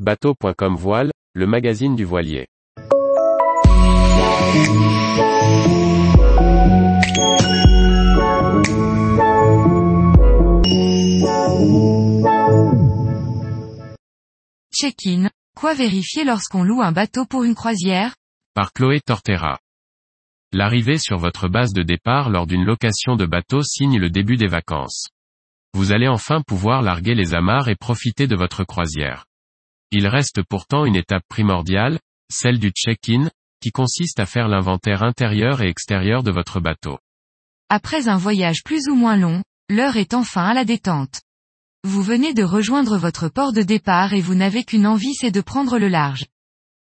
Bateau.com Voile, le magazine du voilier. Check-in, quoi vérifier lorsqu'on loue un bateau pour une croisière? Par Chloé Tortera. L'arrivée sur votre base de départ lors d'une location de bateau signe le début des vacances. Vous allez enfin pouvoir larguer les amarres et profiter de votre croisière. Il reste pourtant une étape primordiale, celle du check-in, qui consiste à faire l'inventaire intérieur et extérieur de votre bateau. Après un voyage plus ou moins long, l'heure est enfin à la détente. Vous venez de rejoindre votre port de départ et vous n'avez qu'une envie c'est de prendre le large.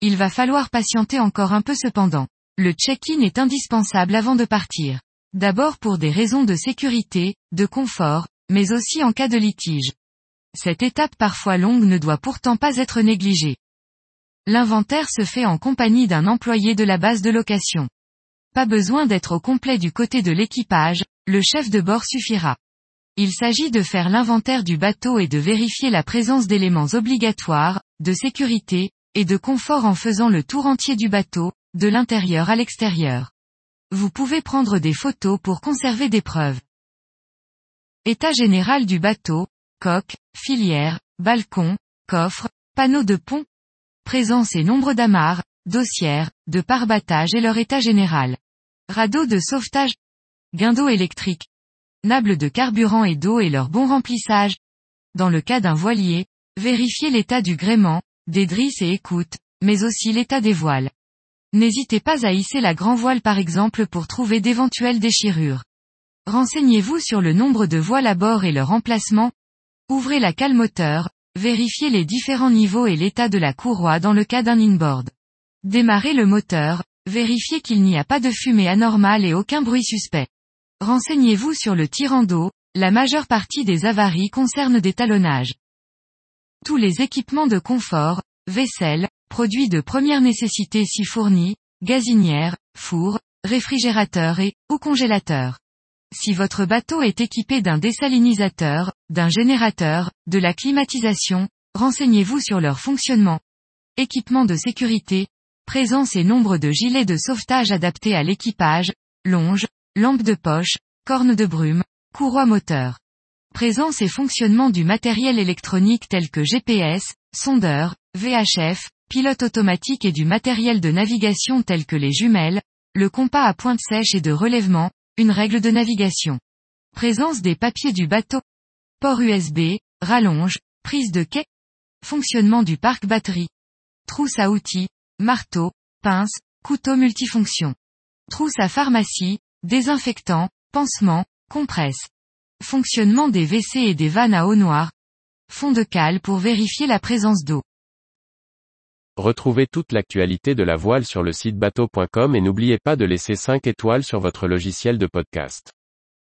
Il va falloir patienter encore un peu cependant. Le check-in est indispensable avant de partir. D'abord pour des raisons de sécurité, de confort, mais aussi en cas de litige. Cette étape parfois longue ne doit pourtant pas être négligée. L'inventaire se fait en compagnie d'un employé de la base de location. Pas besoin d'être au complet du côté de l'équipage, le chef de bord suffira. Il s'agit de faire l'inventaire du bateau et de vérifier la présence d'éléments obligatoires, de sécurité, et de confort en faisant le tour entier du bateau, de l'intérieur à l'extérieur. Vous pouvez prendre des photos pour conserver des preuves. État général du bateau, coque, filière, balcon, coffre, panneau de pont, présence et nombre d'amarres, dossières, de parbattage et leur état général. Radeau de sauvetage, guindeau électrique, nables de carburant et d'eau et leur bon remplissage. Dans le cas d'un voilier, vérifiez l'état du gréement, des drisses et écoutes, mais aussi l'état des voiles. N'hésitez pas à hisser la grand voile par exemple pour trouver d'éventuelles déchirures. Renseignez-vous sur le nombre de voiles à bord et leur emplacement. Ouvrez la cale moteur, vérifiez les différents niveaux et l'état de la courroie dans le cas d'un inboard. Démarrez le moteur, vérifiez qu'il n'y a pas de fumée anormale et aucun bruit suspect. Renseignez-vous sur le tirant d'eau, la majeure partie des avaries concernent des talonnages. Tous les équipements de confort, vaisselle, produits de première nécessité si fournis, gazinière, four, réfrigérateur et, ou congélateur. Si votre bateau est équipé d'un désalinisateur, d'un générateur, de la climatisation, renseignez-vous sur leur fonctionnement. Équipement de sécurité, présence et nombre de gilets de sauvetage adaptés à l'équipage, longe, lampe de poche, corne de brume, courroie moteur. Présence et fonctionnement du matériel électronique tel que GPS, sondeur, VHF, pilote automatique et du matériel de navigation tel que les jumelles, le compas à pointe sèche et de relèvement, une règle de navigation. Présence des papiers du bateau. Port USB, rallonge, prise de quai. Fonctionnement du parc batterie. Trousse à outils, marteau, pince, couteau multifonction. Trousse à pharmacie, désinfectant, pansement, compresse. Fonctionnement des WC et des vannes à eau noire. Fond de cale pour vérifier la présence d'eau. Retrouvez toute l'actualité de la voile sur le site bateau.com et n'oubliez pas de laisser 5 étoiles sur votre logiciel de podcast.